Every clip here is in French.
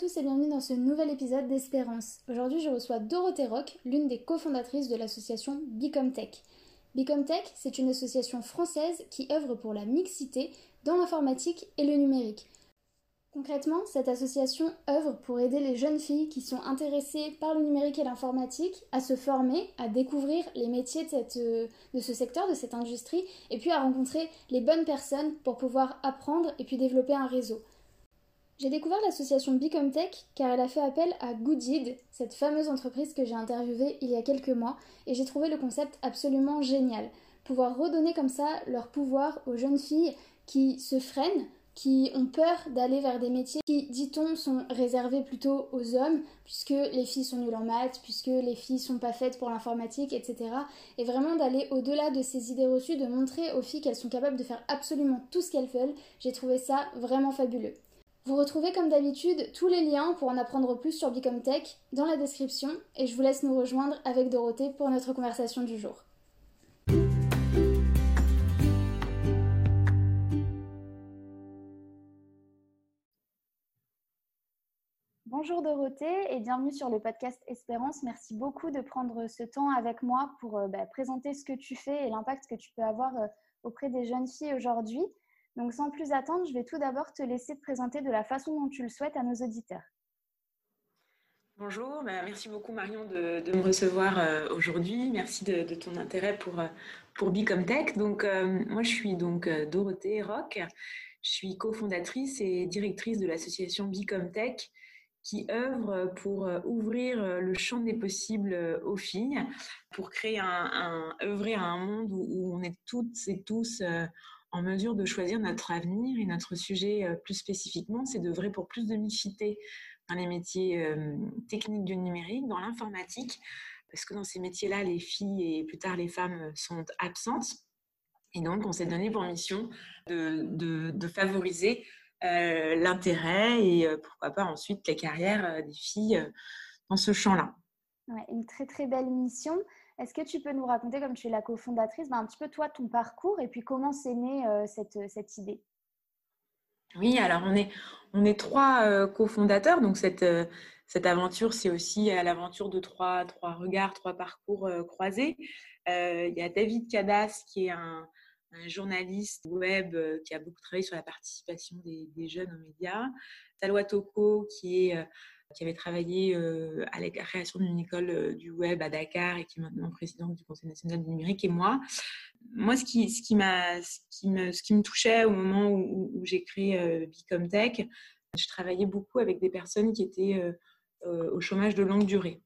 Tous et bienvenue dans ce nouvel épisode d'Espérance. Aujourd'hui, je reçois Dorothée Rock, l'une des cofondatrices de l'association Bicomtech. Bicomtech, c'est une association française qui œuvre pour la mixité dans l'informatique et le numérique. Concrètement, cette association œuvre pour aider les jeunes filles qui sont intéressées par le numérique et l'informatique à se former, à découvrir les métiers de, euh, de, ce secteur, de cette industrie, et puis à rencontrer les bonnes personnes pour pouvoir apprendre et puis développer un réseau. J'ai découvert l'association Bicomtech car elle a fait appel à Goodid, cette fameuse entreprise que j'ai interviewée il y a quelques mois, et j'ai trouvé le concept absolument génial. Pouvoir redonner comme ça leur pouvoir aux jeunes filles qui se freinent qui ont peur d'aller vers des métiers qui, dit-on, sont réservés plutôt aux hommes, puisque les filles sont nulles en maths, puisque les filles sont pas faites pour l'informatique, etc. Et vraiment d'aller au-delà de ces idées reçues, de montrer aux filles qu'elles sont capables de faire absolument tout ce qu'elles veulent, j'ai trouvé ça vraiment fabuleux. Vous retrouvez comme d'habitude tous les liens pour en apprendre plus sur Bicomtech dans la description et je vous laisse nous rejoindre avec Dorothée pour notre conversation du jour. Bonjour Dorothée et bienvenue sur le podcast Espérance. Merci beaucoup de prendre ce temps avec moi pour euh, bah, présenter ce que tu fais et l'impact que tu peux avoir euh, auprès des jeunes filles aujourd'hui. Donc sans plus attendre, je vais tout d'abord te laisser te présenter de la façon dont tu le souhaites à nos auditeurs. Bonjour, bah, merci beaucoup Marion de, me recevoir euh, aujourd'hui. Merci de, ton intérêt pour, pour Bicomtech. Donc moi je suis donc Dorothée Rock. Je suis cofondatrice et directrice de l'association Bicomtech qui œuvre pour euh, ouvrir euh, le champ des possibles euh, aux filles, pour créer un, œuvrer à un monde où, on est toutes et tous en mesure de choisir notre avenir et notre sujet plus spécifiquement, c'est d'œuvrer pour plus de mixité dans les métiers techniques du numérique, dans l'informatique, parce que dans ces métiers-là, les filles et plus tard les femmes sont absentes. Et donc, on s'est donné pour mission de, de, de favoriser euh, l'intérêt et euh, pourquoi pas ensuite la carrière euh, des filles dans ce champ-là. une très très belle mission. Est-ce que tu peux nous raconter, comme tu es la cofondatrice, ben, un petit peu toi, ton parcours et puis comment s'est née cette, cette, idée? Oui, alors on est, on est trois cofondateurs, donc cette, cette aventure, c'est aussi l'aventure de trois, trois regards, trois parcours croisés. Il y a David Cadas qui est un, journaliste web euh, qui a beaucoup travaillé sur la participation des, jeunes aux médias, Salwa Toko qui, est, euh, qui avait travaillé euh, à la création d'une école du web à Dakar et qui est maintenant présidente du Conseil national du numérique, et moi. Moi, ce qui, ce qui, ce qui, me, ce qui me touchait au moment où, j'ai créé Bicomtech, je travaillais beaucoup avec des personnes qui étaient au chômage de longue durée.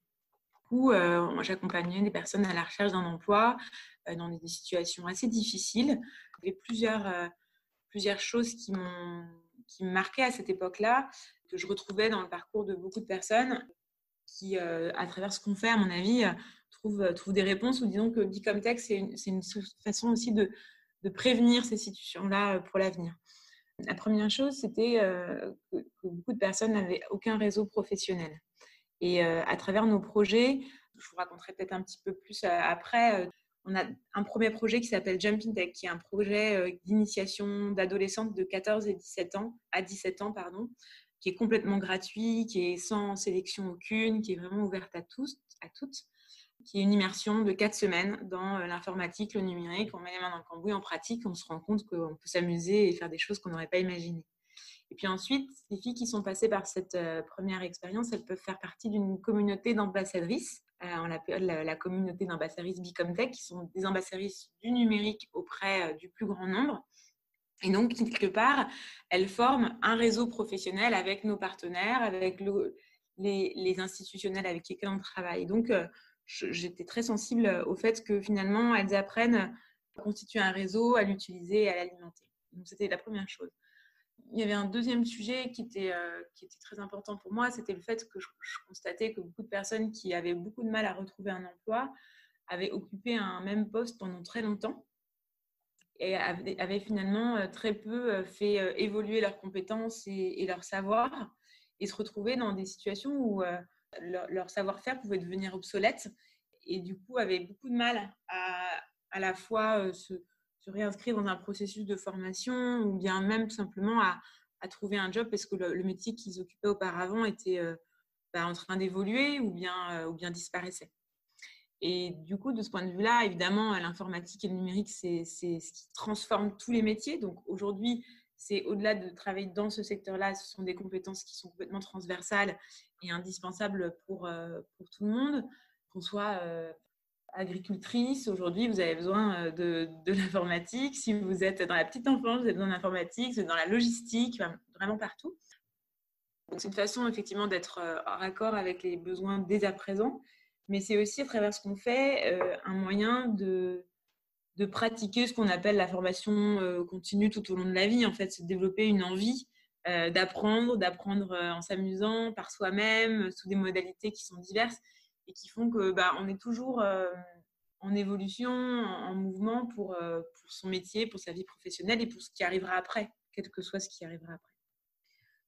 Du coup, j'accompagnais des personnes à la recherche d'un emploi euh, dans des situations assez difficiles. Il y avait plusieurs, euh, plusieurs choses qui qui me marquaient à cette époque-là, que je retrouvais dans le parcours de beaucoup de personnes qui, euh, à travers ce qu'on fait, à mon avis, trouvent, trouvent des réponses ou disons que Bicomtech, c'est une, une, façon aussi de, de prévenir ces situations-là pour l'avenir. La première chose, c'était que, beaucoup de personnes n'avaient aucun réseau professionnel. Et à travers nos projets, je vous raconterai peut-être un petit peu plus après, on a un premier projet qui s'appelle Jumping Tech, qui est un projet euh, d'initiation d'adolescentes de 14 et 17 ans, à 17 ans, pardon, qui est complètement gratuit, qui est sans sélection aucune, qui est vraiment ouverte à tous, à toutes, qui est une immersion de 4 semaines dans euh, l'informatique, le numérique. On met les mains dans le cambouis en pratique, on se rend compte qu'on peut s'amuser et faire des choses qu'on n'aurait pas imaginées. Et puis ensuite, les filles qui sont passées par cette première expérience, elles peuvent faire partie d'une communauté d'ambassadrices. on l'appelle la, communauté d'ambassadrices Bicomtech, qui sont des ambassadrices du numérique auprès du plus grand nombre. Et donc, quelque part, elles forment un réseau professionnel avec nos partenaires, avec les, institutionnels avec lesquels on travaille. Donc, j'étais très sensible au fait que finalement, elles apprennent à constituer un réseau, à l'utiliser, à l'alimenter. Donc, c'était la première chose. Il y avait un deuxième sujet qui était, euh, qui était très important pour moi, c'était le fait que je, constatais que beaucoup de personnes qui avaient beaucoup de mal à retrouver un emploi avaient occupé un même poste pendant très longtemps et avaient, finalement euh, très peu euh, fait évoluer leurs compétences et, et leur savoir et se retrouver dans des situations où leur, savoir-faire pouvait devenir obsolète et du coup avaient beaucoup de mal à à la fois se, réinscrire dans un processus de formation ou bien même simplement à, trouver un job parce que le, métier qu'ils occupaient auparavant était bah, en train d'évoluer ou bien, ou bien disparaissait. Et du coup, de ce point de vue-là, évidemment, l'informatique et le numérique, c'est ce qui transforme tous les métiers. Donc aujourd'hui, c'est au-delà de travailler dans ce secteur-là, ce sont des compétences qui sont complètement transversales et indispensables pour, pour tout le monde, qu'on soit agricultrice, aujourd'hui, vous avez besoin de, de l'informatique. Si vous êtes dans la petite enfance, vous avez besoin d'informatique, dans la logistique, vraiment partout. Donc, c'est une façon, effectivement, d'être en accord avec les besoins dès à présent. Mais c'est aussi, à travers ce qu'on fait, un moyen de, de pratiquer ce qu'on appelle la formation continue tout au long de la vie. En fait, c'est de développer une envie d'apprendre, d'apprendre en s'amusant par soi-même, sous des modalités qui sont diverses et qui font que bah, on est toujours euh, en évolution, en, mouvement pour, euh, pour son métier, pour sa vie professionnelle et pour ce qui arrivera après, quel que soit ce qui arrivera après.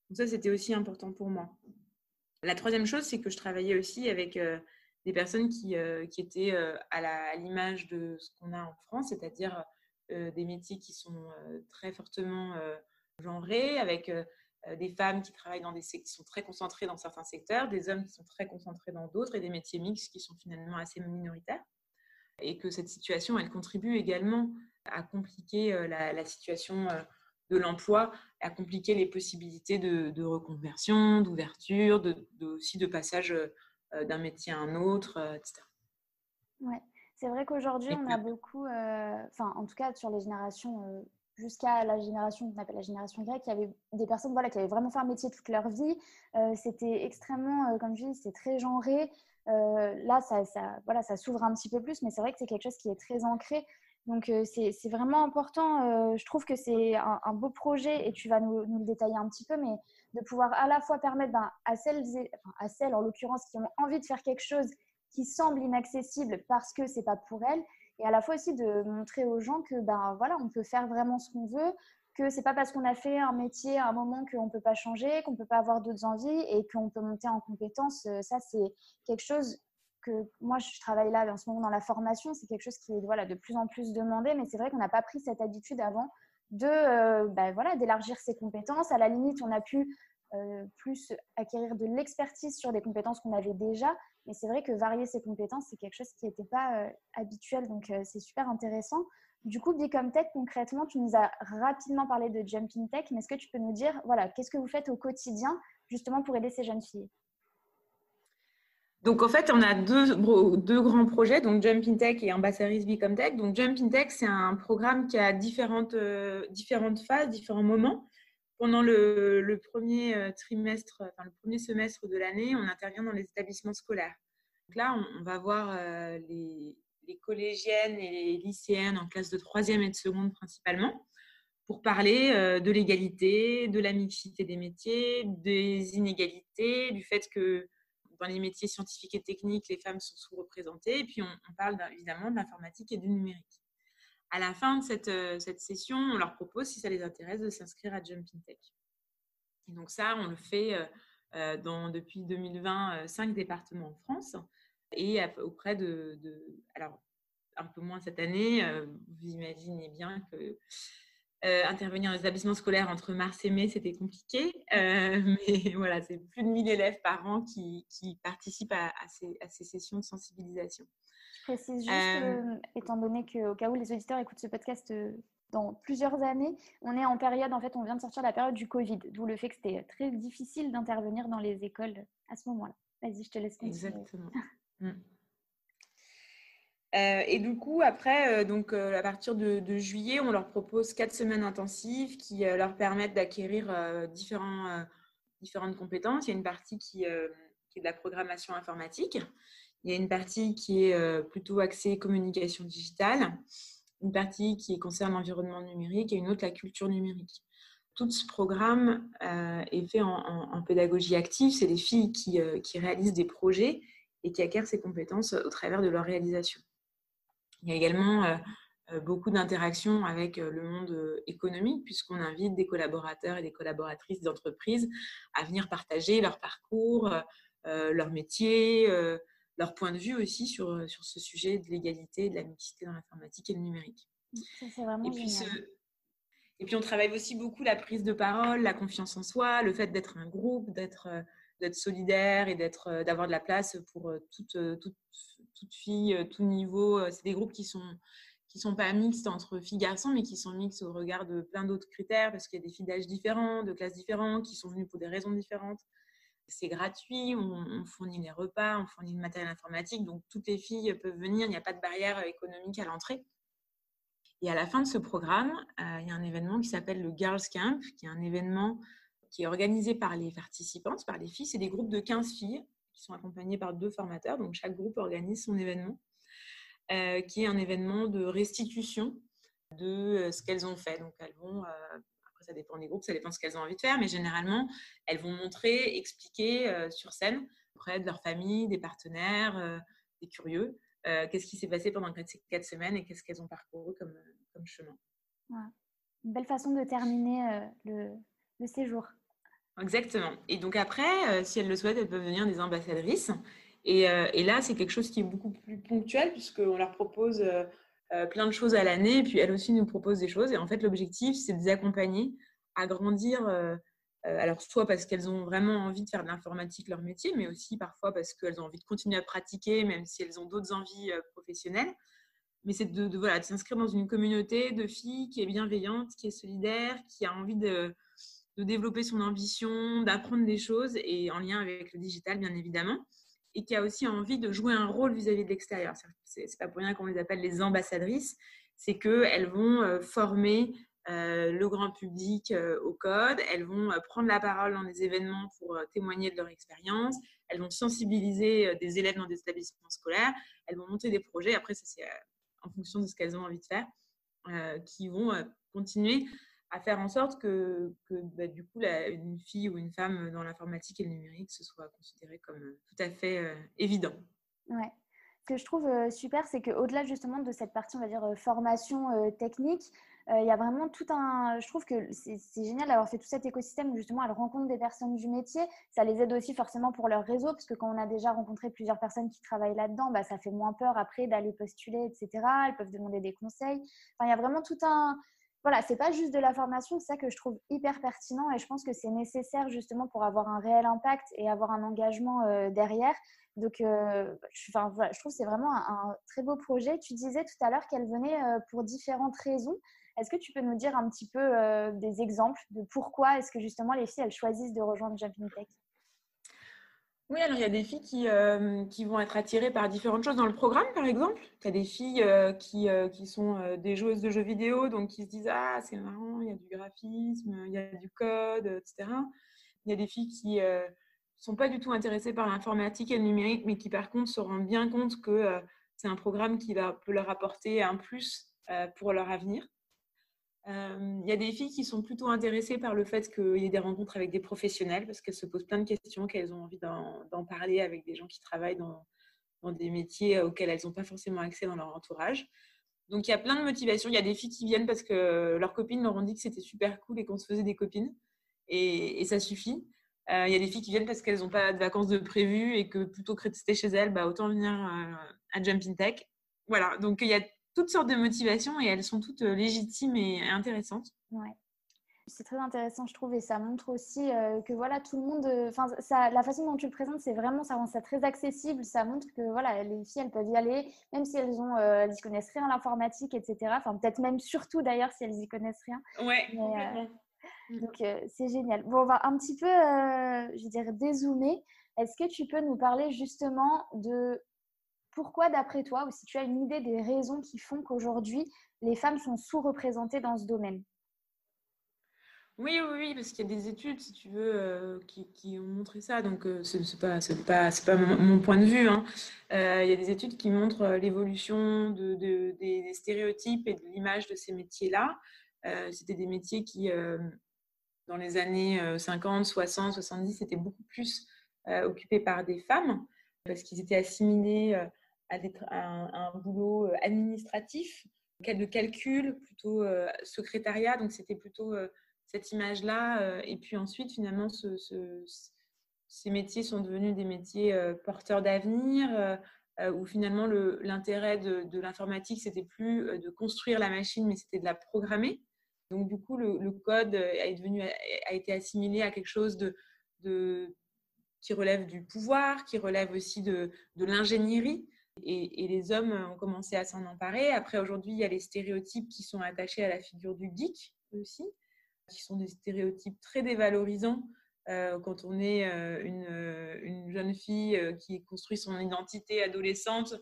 Donc ça, c'était aussi important pour moi. La troisième chose, c'est que je travaillais aussi avec euh, des personnes qui, qui étaient à l'image de ce qu'on a en France, c'est-à-dire des métiers qui sont très fortement genrés, avec euh, des femmes qui travaillent dans des qui sont très concentrées dans certains secteurs, des hommes qui sont très concentrés dans d'autres et des métiers mixtes qui sont finalement assez minoritaires. Et que cette situation, elle contribue également à compliquer euh, la, situation euh, de l'emploi, à compliquer les possibilités de, reconversion, d'ouverture, de, aussi de passage d'un métier à un autre, etc. Ouais. C'est vrai qu'aujourd'hui, on a beaucoup, enfin, en tout cas sur les générations jusqu'à la génération qu'on appelle la génération grecque, il y avait des personnes voilà, qui avaient vraiment fait un métier toute leur vie. Euh, c'était extrêmement, euh, comme je dis, c'est très genré. Euh, là, ça, ça, voilà, ça s'ouvre un petit peu plus, mais c'est vrai que c'est quelque chose qui est très ancré. Donc, c'est vraiment important. je trouve que c'est un, beau projet et tu vas nous, le détailler un petit peu, mais de pouvoir à la fois permettre ben, à, celles, à celles, en l'occurrence, qui ont envie de faire quelque chose qui semble inaccessible parce que c'est pas pour elles, et à la fois aussi de montrer aux gens que ben voilà on peut faire vraiment ce qu'on veut que c'est pas parce qu'on a fait un métier à un moment qu'on peut pas changer qu'on peut pas avoir d'autres envies et qu'on peut monter en compétences ça c'est quelque chose moi je travaille là en ce moment dans la formation c'est quelque chose qui est voilà de plus en plus demandé mais c'est vrai qu'on n'a pas pris cette habitude avant de euh, ben voilà d'élargir ses compétences à la limite on a pu euh, plus acquérir de l'expertise sur des compétences qu'on avait déjà. Mais c'est vrai que varier ses compétences, c'est quelque chose qui n'était pas euh, habituel. Donc, c'est super intéressant. Du coup, Become Tech, concrètement, tu nous as rapidement parlé de Jumping Tech. Mais est-ce que tu peux nous dire, voilà, qu'est-ce que vous faites au quotidien justement pour aider ces jeunes filles? Donc, en fait, on a deux, deux grands projets, donc Jumping Tech et Ambassadrice Become Tech. Donc, Jumping Tech, c'est un programme qui a différentes, différentes phases, différents moments pendant le, premier euh, trimestre, enfin le premier semestre de l'année, on intervient dans les établissements scolaires. Donc là, on, va voir euh, les, collégiennes et les lycéennes en classe de troisième et de seconde principalement, pour parler euh, de l'égalité, de la mixité des métiers, des inégalités, du fait que dans les métiers scientifiques et techniques, les femmes sont sous-représentées. Et puis, on, parle évidemment de l'informatique et du numérique à la fin de cette, euh, cette, session, on leur propose, si ça les intéresse, de s'inscrire à Jumping Tech. Et donc ça, on le fait euh, euh, depuis 2020, cinq départements en France et auprès de, alors un peu moins cette année, vous imaginez bien que intervenir dans les établissements scolaires entre mars et mai, c'était compliqué. mais voilà, c'est plus de 1000 élèves par an qui, qui participent à, ces, à, ces, sessions de sensibilisation précise juste, euh, étant donné qu'au cas où les auditeurs écoutent ce podcast euh, dans plusieurs années. On est en période, en fait, on vient de sortir la période du Covid, d'où le fait que c'était très difficile d'intervenir dans les écoles à ce moment-là. Vas-y, je te laisse continuer. Exactement. Euh, et du coup, après, euh, donc, euh, à partir de, juillet, on leur propose quatre semaines intensives qui leur permettent d'acquérir différents, différentes compétences. Il y a une partie qui, est de la programmation informatique. Il y a une partie qui est plutôt axée communication digitale une partie qui concerne l'environnement numérique et une autre la culture numérique. Tout ce programme est fait en, pédagogie active. C'est des filles qui, réalisent des projets et qui acquièrent ces compétences au travers de leur réalisation. Il y a également euh, beaucoup d'interactions avec le monde économique puisqu'on invite des collaborateurs et des collaboratrices d'entreprises à venir partager leur parcours, leur métier, leur point de vue aussi sur, euh, sur ce sujet de l'égalité, de la mixité dans l'informatique et le numérique. Ça, c'est vraiment et puis, et puis, on travaille aussi beaucoup la prise de parole, la confiance en soi, le fait d'être un groupe, d'être euh, d'être solidaire et d'être euh, d'avoir de la place pour toute, toute, toute fille, tout niveau. C'est des groupes qui sont qui sont pas mixtes entre filles et garçons, mais qui sont mixtes au regard de plein d'autres critères, parce qu'il y a des filles d'âge différents, de classes différentes, qui sont venues pour des raisons différentes c'est gratuit, on, fournit les repas, on fournit le matériel informatique, donc toutes les filles peuvent venir, il n'y a pas de barrière économique à l'entrée. Et à la fin de ce programme, euh, il y a un événement qui s'appelle le Girls Camp, qui est un événement qui est organisé par les participantes, par les filles. C'est des groupes de 15 filles qui sont accompagnées par deux formateurs, donc chaque groupe organise son événement, euh, qui est un événement de restitution de euh, ce qu'elles ont fait. Donc elles vont ça dépend des groupes, ça dépend de ce qu'elles ont envie de faire, mais généralement, elles vont montrer, expliquer euh, sur scène auprès de leur famille, des partenaires, euh, des curieux, euh, qu'est-ce qui s'est passé pendant ces quatre semaines et qu'est-ce qu'elles ont parcouru comme, comme chemin. Une belle façon de terminer le, séjour. Exactement. Et donc après, si elles le souhaitent, elles peuvent devenir des ambassadrices. Et, et là, c'est quelque chose qui est beaucoup plus ponctuel puisqu'on leur propose euh, plein de choses à l'année. Puis elle aussi nous propose des choses. Et en fait, l'objectif, c'est de les accompagner à grandir. Euh, euh, alors, soit parce qu'elles ont vraiment envie de faire de l'informatique leur métier, mais aussi parfois parce qu'elles ont envie de continuer à pratiquer, même si elles ont d'autres envies professionnelles. Mais c'est de, voilà, de s'inscrire dans une communauté de filles qui est bienveillante, qui est solidaire, qui a envie de, de développer son ambition, d'apprendre des choses et en lien avec le digital, bien évidemment et qui a aussi envie de jouer un rôle vis-à-vis de l'extérieur. Ce n'est pas pour rien qu'on les appelle les ambassadrices, c'est qu'elles vont euh, former euh, le grand public euh, au code, elles vont prendre la parole dans des événements pour témoigner de leur expérience, elles vont sensibiliser des élèves dans des établissements scolaires, elles vont monter des projets, après ça c'est en fonction de ce qu'elles ont envie de faire, qui vont continuer à faire en sorte que, bah, du coup, une fille ou une femme dans l'informatique et le numérique, ce soit considéré comme euh, tout à fait euh, évident. Ouais. Ce que je trouve euh, super, c'est qu'au-delà justement de cette partie, on va dire, formation technique, il y a vraiment tout un. Je trouve que c'est génial d'avoir fait tout cet écosystème où justement elles rencontrent des personnes du métier. Ça les aide aussi forcément pour leur réseau, parce que quand on a déjà rencontré plusieurs personnes qui travaillent là-dedans, bah, ça fait moins peur après d'aller postuler, etc. Elles peuvent demander des conseils. Enfin, il y a vraiment tout un, voilà, c'est pas juste de la formation, c'est ça que je trouve hyper pertinent et je pense que c'est nécessaire justement pour avoir un réel impact et avoir un engagement euh, derrière. Donc, euh, je, enfin, je trouve que c'est vraiment un, très beau projet. Tu disais tout à l'heure qu'elle venait euh, pour différentes raisons. Est-ce que tu peux nous dire un petit peu des exemples de pourquoi est-ce que justement les filles elles choisissent de rejoindre Jumping Tech? Oui, alors il y a des filles qui, euh, qui, vont être attirées par différentes choses dans le programme, par exemple. Il y a des filles euh, qui, euh, qui, sont des joueuses de jeux vidéo, donc qui se disent Ah, c'est marrant, il y a du graphisme, il y a du code, etc. Il y a des filles qui ne sont pas du tout intéressées par l'informatique et le numérique, mais qui par contre se rendent bien compte que c'est un programme qui va, peut leur apporter un plus pour leur avenir. Euh, il y a des filles qui sont plutôt intéressées par le fait qu'il y ait des rencontres avec des professionnels parce qu'elles se posent plein de questions, qu'elles ont envie d'en parler avec des gens qui travaillent dans, des métiers auxquels elles n'ont pas forcément accès dans leur entourage. Donc il y a plein de motivations. Il y a des filles qui viennent parce que leurs copines leur ont dit que c'était super cool et qu'on se faisait des copines. Et, ça suffit. Euh, il y a des filles qui viennent parce qu'elles n'ont pas de vacances de prévues et que plutôt que de rester chez elles, bah, autant venir euh, à Jumping Tech. Voilà, donc il y a toutes sortes de motivations et elles sont toutes euh, légitimes et intéressantes. Ouais. C'est très intéressant, je trouve, et ça montre aussi euh, que voilà, tout le monde, euh, enfin, ça, la façon dont tu le présentes, c'est vraiment, ça rend ça très accessible. Ça montre que voilà, les filles, elles peuvent y aller, même si elles ont, euh, elles y connaissent rien à l'informatique, etc. Enfin, peut-être même surtout d'ailleurs si elles y connaissent rien. Ouais. Mais, mm. donc c'est génial. Bon, on va un petit peu, je veux dire, dézoomer. Est-ce que tu peux nous parler justement de pourquoi, d'après toi, ou si tu as une idée des raisons qui font qu'aujourd'hui les femmes sont sous-représentées dans ce domaine? Oui, oui, oui, parce qu'il y a des études, si tu veux, euh, qui, ont montré ça. Donc, euh, ce n'est pas, pas, pas mon, point de vue. Hein. Euh, il y a des études qui montrent l'évolution de, des, stéréotypes et de l'image de ces métiers-là. C'était des métiers qui, dans les années 50, 60, 70, étaient beaucoup plus occupés par des femmes parce qu'ils étaient assimilés à, à, un, boulot administratif, de calcul, plutôt secrétariat. Donc, c'était plutôt cette image-là. Euh, et puis ensuite, finalement, ces métiers sont devenus des métiers euh, porteurs d'avenir, euh, où finalement l'intérêt de, l'informatique, c'était plus de construire la machine, mais c'était de la programmer. Donc du coup, le, code a été assimilé à quelque chose de, de, qui relève du pouvoir, qui relève aussi de, de l'ingénierie. Et, les hommes ont commencé à s'en emparer. Après, aujourd'hui, il y a les stéréotypes qui sont attachés à la figure du geek aussi qui sont des stéréotypes très dévalorisants. Euh, quand on est euh, euh, une, jeune fille qui construit son identité adolescente,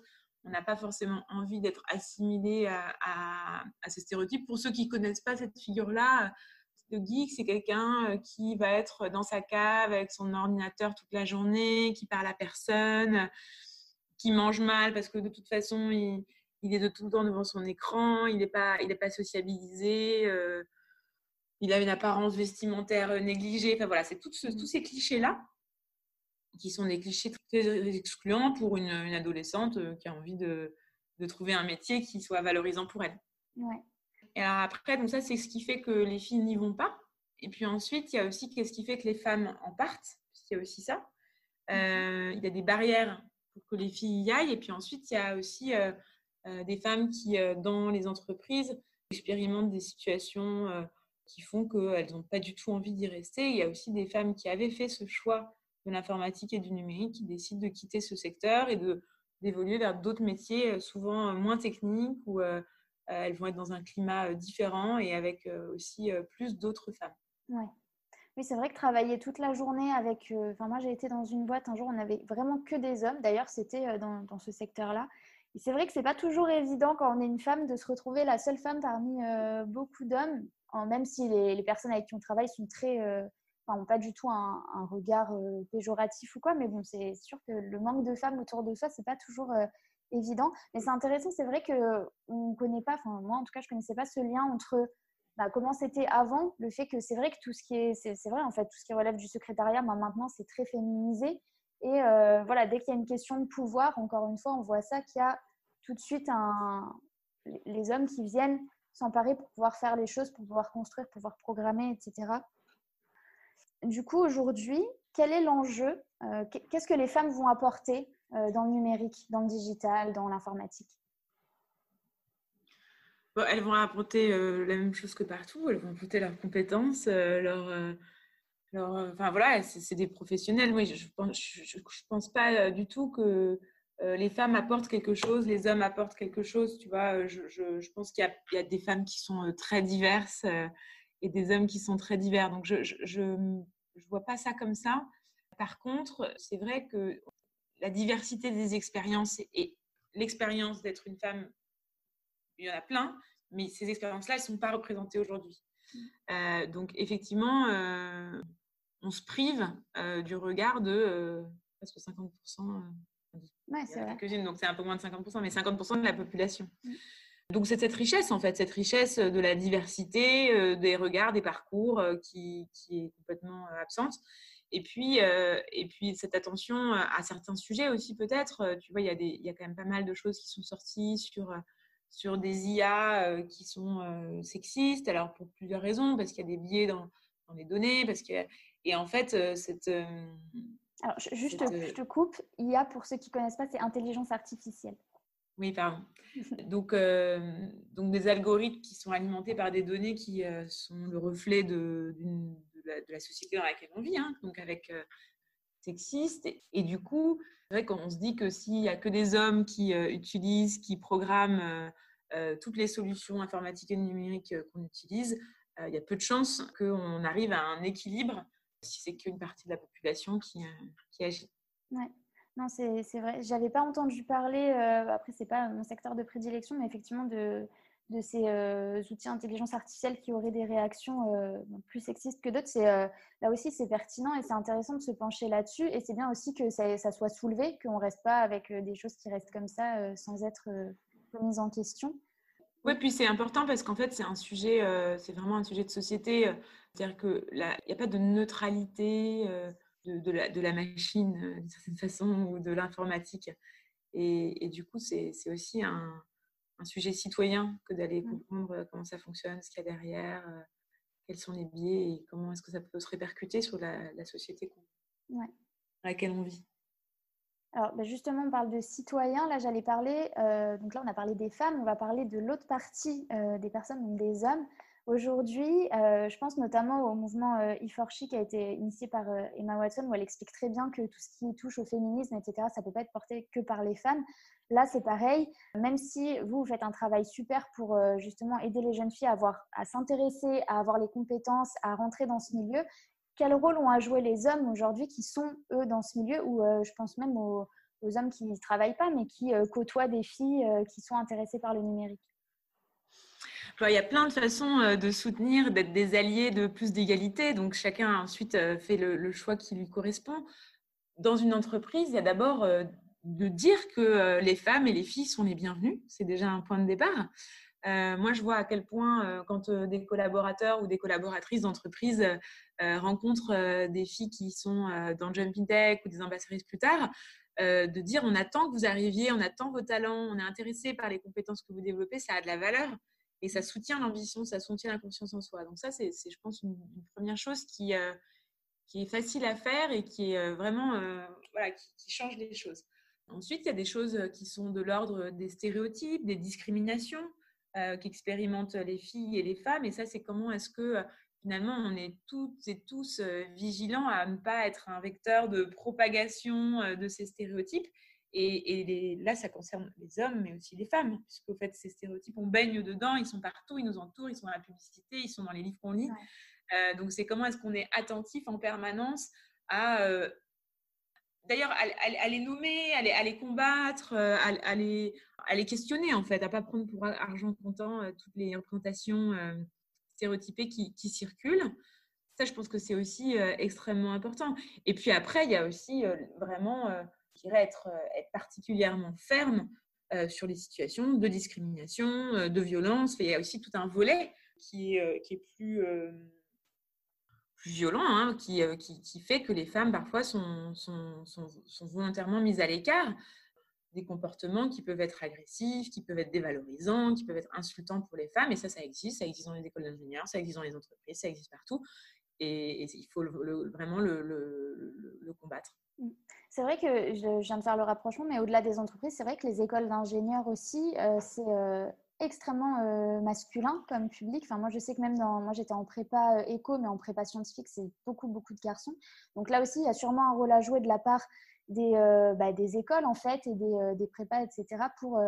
on n'a pas forcément envie d'être assimilé à, ces stéréotypes. Pour ceux qui ne connaissent pas cette figure-là, le geek, c'est quelqu'un qui va être dans sa cave avec son ordinateur toute la journée, qui parle à personne, qui mange mal parce que de toute façon, il, est de tout le temps devant son écran, il n'est pas, il pas sociabilisé il a une apparence vestimentaire euh, négligée. Enfin voilà, c'est tous ces clichés-là qui sont des clichés très excluants pour une, adolescente euh, qui a envie de, trouver un métier qui soit valorisant pour elle. Et alors après, donc ça, c'est ce qui fait que les filles n'y vont pas. Et puis ensuite, il y a aussi qu'est-ce qui fait que les femmes en partent. Il y a aussi ça. Euh, il y a des barrières pour que les filles y aillent. Et puis ensuite, il y a aussi des femmes qui, dans les entreprises, expérimentent des situations qui font qu'elles n'ont pas du tout envie d'y rester. Il y a aussi des femmes qui avaient fait ce choix de l'informatique et du numérique qui décident de quitter ce secteur et d'évoluer vers d'autres métiers euh, souvent euh, moins techniques où euh, elles vont être dans un climat différent et avec aussi plus d'autres femmes. Oui, c'est vrai que travailler toute la journée avec. Enfin, moi, j'ai été dans une boîte un jour, on avait vraiment que des hommes. D'ailleurs, c'était dans, dans, ce secteur-là. Et c'est vrai que c'est pas toujours évident quand on est une femme de se retrouver la seule femme parmi beaucoup d'hommes même si les, personnes avec qui on travaille sont très, euh, n'ont pas du tout un, regard euh, péjoratif ou quoi, mais bon, c'est sûr que le manque de femmes autour de soi, c'est pas toujours euh, évident. Mais c'est intéressant, c'est vrai que on connaît pas, enfin moi en tout cas, je connaissais pas ce lien entre bah, comment c'était avant, le fait que c'est vrai que tout ce qui est, c'est vrai en fait, tout ce qui relève du secrétariat, bah, maintenant c'est très féminisé. Et voilà, dès qu'il y a une question de pouvoir, encore une fois, on voit ça qu'il y a tout de suite les hommes qui viennent s'emparer pour pouvoir faire les choses, pour pouvoir construire, pour pouvoir programmer, etc. Du coup, aujourd'hui, quel est l'enjeu euh, Qu'est-ce que les femmes vont apporter euh, dans le numérique, dans le digital, dans l'informatique? Elles vont apporter euh, la même chose que partout. Elles vont apporter leurs compétences, leur, enfin voilà, c'est des professionnels. Oui, je, je pense pas du tout que euh, les femmes apportent quelque chose, les hommes apportent quelque chose. Tu vois, euh, je, pense qu'il y, a des femmes qui sont euh, très diverses et des hommes qui sont très divers. Donc, je ne vois pas ça comme ça. Par contre, c'est vrai que la diversité des expériences et l'expérience d'être une femme, il y en a plein, mais ces expériences-là, elles ne sont pas représentées aujourd'hui. Mmh. donc, effectivement, on se prive du regard de presque 50% c'est donc c'est un peu moins de 50%, mais 50% de la population. Mm. Donc c'est cette richesse, en fait, cette richesse de la diversité, euh, des regards, des parcours euh, qui, est complètement euh, absente. Et puis, et puis cette attention à certains sujets aussi peut-être. Tu vois, il y, a des, il y a quand même pas mal de choses qui sont sorties sur, sur des IA qui sont sexistes. Alors pour plusieurs raisons, parce qu'il y a des biais dans, dans les données, parce que et en fait cette alors, juste, je te coupe. IA, pour ceux qui ne connaissent pas, c'est intelligence artificielle. Oui, pardon. Donc, euh, donc, des algorithmes qui sont alimentés par des données qui euh, sont le reflet de, de, la, société dans laquelle on vit, hein, donc avec euh, sexiste. Et, du coup, c'est vrai qu'on se dit que s'il n'y a que des hommes qui utilisent, qui programment toutes les solutions informatiques et numériques qu'on utilise, il y a peu de chances qu'on arrive à un équilibre si c'est qu'une partie de la population qui, qui agit. Ouais. Non, c'est vrai. J'avais pas entendu parler, euh, après, c'est pas mon secteur de prédilection, mais effectivement, de, de ces euh, outils d'intelligence artificielle qui auraient des réactions euh, plus sexistes que d'autres. C'est là aussi, c'est pertinent et c'est intéressant de se pencher là-dessus. Et c'est bien aussi que ça, soit soulevé, qu'on reste pas avec des choses qui restent comme ça sans être remises en question. Oui, puis c'est important parce qu'en fait, c'est un sujet, c'est vraiment un sujet de société. C'est-à-dire qu'il n'y a pas de neutralité de, la, machine euh, d'une certaine façon ou de l'informatique. Et, du coup, c'est aussi un, un, sujet citoyen que d'aller mmh. comprendre euh, comment ça fonctionne, ce qu'il y a derrière, euh, quels sont les biais et comment est-ce que ça peut se répercuter sur la, la société dans laquelle on vit. Alors, bah, justement, on parle de citoyens. Là, j'allais parler, donc là, on a parlé des femmes, on va parler de l'autre partie des personnes, donc des hommes. Aujourd'hui, euh, je pense notamment au mouvement euh, e qui a été initié par euh, Emma Watson, où elle explique très bien que tout ce qui touche au féminisme, etc., ça ne peut pas être porté que par les femmes. Là, c'est pareil. Même si vous, faites un travail super pour euh, justement aider les jeunes filles à, à s'intéresser, à avoir les compétences, à rentrer dans ce milieu, quel rôle ont à jouer les hommes aujourd'hui qui sont, eux, dans ce milieu, ou je pense même aux hommes qui ne travaillent pas, mais qui côtoient des filles qui sont intéressées par le numérique il y a plein de façons euh, de soutenir, d'être des alliés de plus d'égalité. Donc, chacun ensuite euh, fait le, choix qui lui correspond. Dans une entreprise, il y a d'abord euh, de dire que les femmes et les filles sont les bienvenues. C'est déjà un point de départ. moi, je vois à quel point, quand des collaborateurs ou des collaboratrices d'entreprise rencontrent des filles qui sont dans Jumping Tech ou des ambassadrices plus tard, de dire on attend que vous arriviez, on attend vos talents, on est intéressé par les compétences que vous développez, ça a de la valeur et ça soutient l'ambition, ça soutient la confiance en soi. Donc ça, c'est, je pense, une, première chose qui, euh, qui est facile à faire et qui est euh, vraiment, euh, voilà, qui, change les choses. Ensuite, il y a des choses qui sont de l'ordre des stéréotypes, des discriminations qu'expérimentent les filles et les femmes. Et ça, c'est comment est-ce que finalement, on est toutes et tous vigilants à ne pas être un vecteur de propagation de ces stéréotypes et, là, ça concerne les hommes, mais aussi les femmes, puisqu'au fait, ces stéréotypes, on baigne dedans, ils sont partout, ils nous entourent, ils sont dans la publicité, ils sont dans les livres qu'on lit. Euh, donc, c'est comment est-ce qu'on est attentif en permanence à, euh, d'ailleurs, à, les nommer, à les, combattre, euh, à, les, questionner, en fait, à pas prendre pour argent comptant toutes les représentations stéréotypées qui, qui, circulent. Ça, je pense que c'est aussi extrêmement important. Et puis après, il y a aussi vraiment être, euh, être particulièrement ferme euh, sur les situations de discrimination, euh, de violence. Il y a aussi tout un volet qui est, plus, violent, hein, qui, fait que les femmes parfois sont, volontairement mises à l'écart des comportements qui peuvent être agressifs, qui peuvent être dévalorisants, qui peuvent être insultants pour les femmes. Et ça, ça existe. Ça existe dans les écoles d'ingénieurs, ça existe dans les entreprises, ça existe partout. Et, il faut vraiment le, combattre. Mmh. C'est vrai que je, viens de faire le rapprochement, mais au-delà des entreprises, c'est vrai que les écoles d'ingénieurs aussi, euh, c'est euh, extrêmement euh, masculin comme public. Enfin, moi, je sais que même dans, moi, j'étais en prépa éco, mais en prépa scientifique, c'est beaucoup, beaucoup de garçons. Donc là aussi, il y a sûrement un rôle à jouer de la part des, bah, des écoles, en fait, et des, des prépas, etc., pour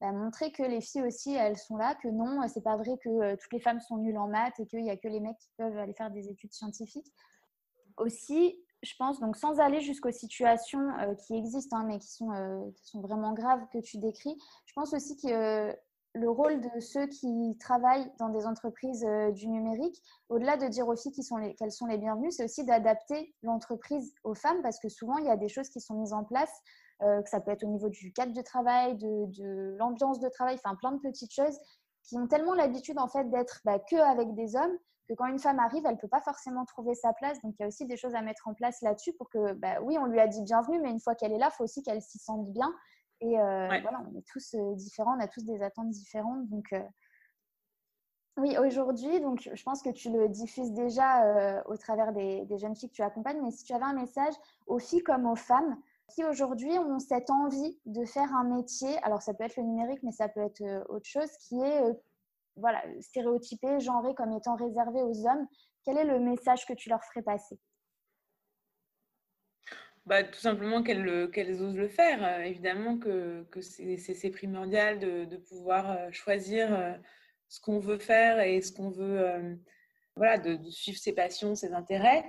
bah, montrer que les filles aussi, elles sont là, que non, c'est pas vrai que toutes les femmes sont nulles en maths et qu'il n'y a que les mecs qui peuvent aller faire des études scientifiques. Aussi, je pense, donc sans aller jusqu'aux situations euh, qui existent, hein, mais qui sont, euh, qui sont vraiment graves que tu décris, je pense aussi que euh, le rôle de ceux qui travaillent dans des entreprises du numérique, au-delà de dire aux filles qui sont les, qu'elles sont les bienvenues, c'est aussi d'adapter l'entreprise aux femmes, parce que souvent, il y a des choses qui sont mises en place, que ça peut être au niveau du cadre de travail, de, de l'ambiance de travail, enfin plein de petites choses qui ont tellement l'habitude en fait d'être bah, que avec des hommes que quand une femme arrive, elle ne peut pas forcément trouver sa place. Donc, il y a aussi des choses à mettre en place là-dessus pour que, bah, oui, on lui a dit bienvenue, mais une fois qu'elle est là, il faut aussi qu'elle s'y sente bien. Et euh, voilà, on est tous euh, différents, on a tous des attentes différentes. Donc, euh, oui, aujourd'hui, donc je pense que tu le diffuses déjà au travers des, des, jeunes filles que tu accompagnes, mais si tu avais un message aux filles comme aux femmes qui aujourd'hui ont cette envie de faire un métier, alors ça peut être le numérique, mais ça peut être autre chose, qui est voilà, stéréotypé, genré comme étant réservé aux hommes. Quel est le message que tu leur ferais passer? Bah, tout simplement qu'elles osent le faire. évidemment que, c'est primordial de, pouvoir choisir ce qu'on veut faire et ce qu'on veut, voilà, de, suivre ses passions, ses intérêts.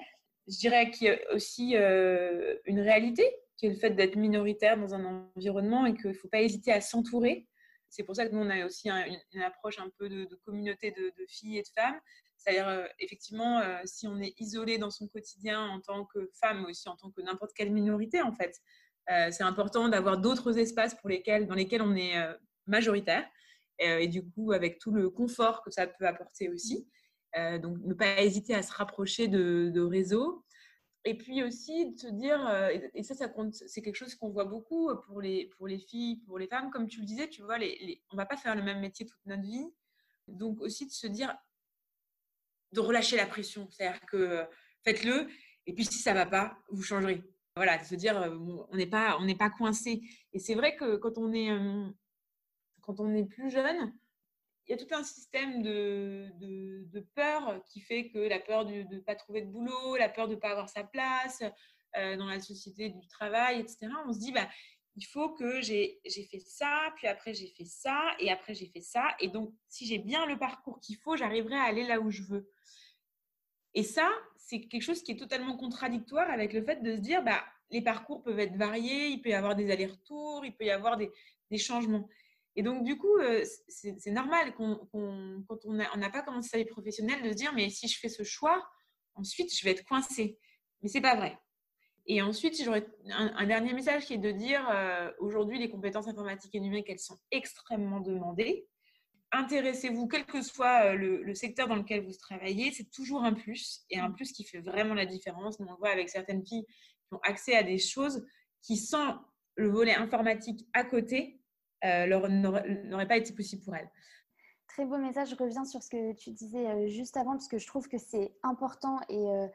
Je dirais qu'il y a aussi une réalité, qui est le fait d'être minoritaire dans un environnement et qu'il ne faut pas hésiter à s'entourer. C'est pour ça que nous, on a aussi une, approche un peu de, communauté de, filles et de femmes. C'est-à-dire, effectivement, si on est isolé dans son quotidien en tant que femme, mais aussi en tant que n'importe quelle minorité, en fait, c'est important d'avoir d'autres espaces pour lesquels, dans lesquels on est majoritaire. et du coup, avec tout le confort que ça peut apporter aussi. Euh, donc, ne pas hésiter à se rapprocher de, réseaux. Et puis aussi de se dire, euh, et ça, ça c'est quelque chose qu'on voit beaucoup pour les, pour les filles, pour les femmes, comme tu le disais, tu vois, on ne va pas faire le même métier toute notre vie. Donc aussi de se dire, de relâcher la pression, c'est-à-dire que faites-le, et puis si ça ne va pas, vous changerez. Voilà, de se dire, euh, on n'est pas, pas coincé. Et c'est vrai que quand on est, quand on est plus jeune, il y a tout un système de, peur qui fait que la peur de ne pas trouver de boulot, la peur de ne pas avoir sa place euh, dans la société du travail, etc. On se dit, bah, il faut que j'ai fait ça, puis après j'ai fait ça, et après j'ai fait ça. Et donc, si j'ai bien le parcours qu'il faut, j'arriverai à aller là où je veux. Et ça, c'est quelque chose qui est totalement contradictoire avec le fait de se dire, bah, les parcours peuvent être variés, il peut y avoir des allers-retours, il peut y avoir des changements. Et donc, du coup, euh, c'est normal quand on n'a pas commencé sa vie professionnelle de se dire, mais si je fais ce choix, ensuite, je vais être coincée. Mais c'est pas vrai. Et ensuite, j'aurais un, dernier message qui est de dire, euh, aujourd'hui, les compétences informatiques et numériques, elles sont extrêmement demandées. Intéressez-vous, quel que soit euh, le, le, secteur dans lequel vous travaillez, c'est toujours un plus, et un plus qui fait vraiment la différence. Nous, on voit avec certaines filles qui ont accès à des choses qui, sans le volet informatique à côté, n'aurait pas été possible pour elle. Très beau message. Je reviens sur ce que tu disais euh, juste avant, parce que je trouve que c'est important et, euh,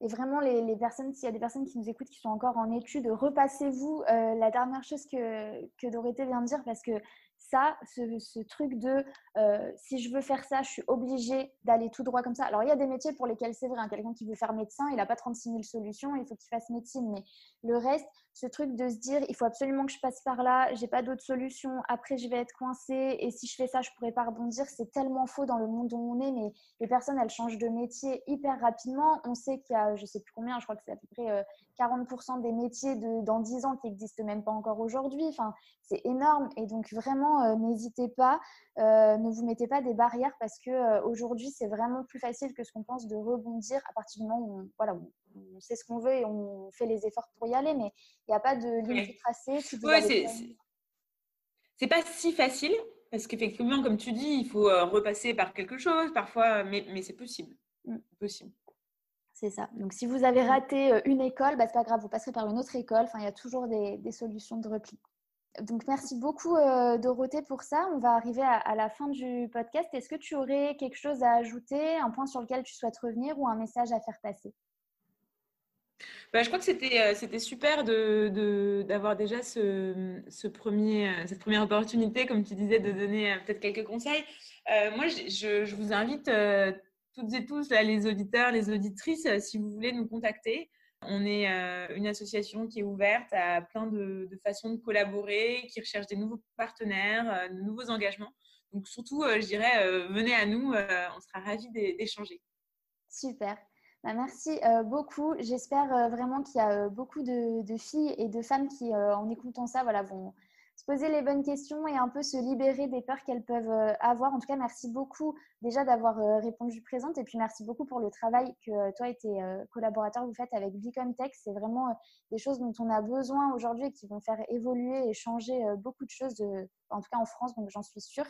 vraiment, les, personnes, s'il y a des personnes qui nous écoutent qui sont encore en études, repassez-vous la dernière chose que, que Dorothée vient de dire, parce que ça, ce, truc de euh, si je veux faire ça, je suis obligée d'aller tout droit comme ça. Alors, il y a des métiers pour lesquels c'est vrai, hein, quelqu'un qui veut faire médecin, il n'a pas 36 000 solutions, il faut qu'il fasse médecine. Mais le reste, ce truc de se dire il faut absolument que je passe par là, j'ai pas d'autre solution, après je vais être coincée, et si je fais ça, je pourrais pas rebondir. C'est tellement faux dans le monde où on est, mais les personnes, elles changent de métier hyper rapidement. On sait qu'il y a, je sais plus combien, je crois que c'est à peu près 40% euh, des métiers dans 10 ans qui n'existent même pas encore aujourd'hui. C'est énorme. Et donc, vraiment, euh, n'hésitez pas, euh, ne vous mettez pas des barrières parce que aujourd'hui, c'est vraiment plus facile que ce qu'on pense de rebondir à partir du moment où on, on sait ce qu'on veut et on fait les efforts pour y aller. Mais il n'y a pas de ligne tracée. c'est pas si facile parce qu'effectivement, comme tu dis, il faut repasser par quelque chose parfois, mais, mais c'est possible. Mm. possible. C'est ça. Donc, si vous avez raté une école, bah, ce pas grave, vous passerez par une autre école. Enfin, il y a toujours des, des solutions de repli. Donc, merci beaucoup, euh, Dorothée, pour ça. On va arriver à, la fin du podcast. Est-ce que tu aurais quelque chose à ajouter, un point sur lequel tu souhaites revenir ou un message à faire passer? Bah, je crois que c'était euh, super d'avoir déjà euh, cette première opportunité, comme tu disais, de donner peut-être quelques conseils. moi, je, vous invite toutes et tous, les auditeurs, les auditrices, si vous voulez nous contacter. On est euh, une association qui est ouverte à plein de, façons de collaborer, qui recherche des nouveaux partenaires, euh, de nouveaux engagements. Donc surtout, euh, je dirais, venez à nous, on sera ravis d'échanger. Super. Bah, merci beaucoup. J'espère vraiment qu'il y a beaucoup de, de, filles et de femmes qui, en écoutant ça, voilà, vont, se poser les bonnes questions et un peu se libérer des peurs qu'elles peuvent euh, avoir. En tout cas, merci beaucoup déjà d'avoir euh, répondu présente et puis merci beaucoup pour le travail que euh, toi et tes collaborateurs vous faites avec Becomtech. C'est vraiment des choses dont on a besoin aujourd'hui et qui vont faire évoluer et changer beaucoup de choses, en tout cas en France, donc j'en suis sûre.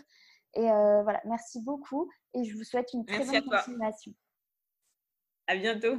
Et voilà, merci beaucoup et je vous souhaite une très bonne continuation. À bientôt.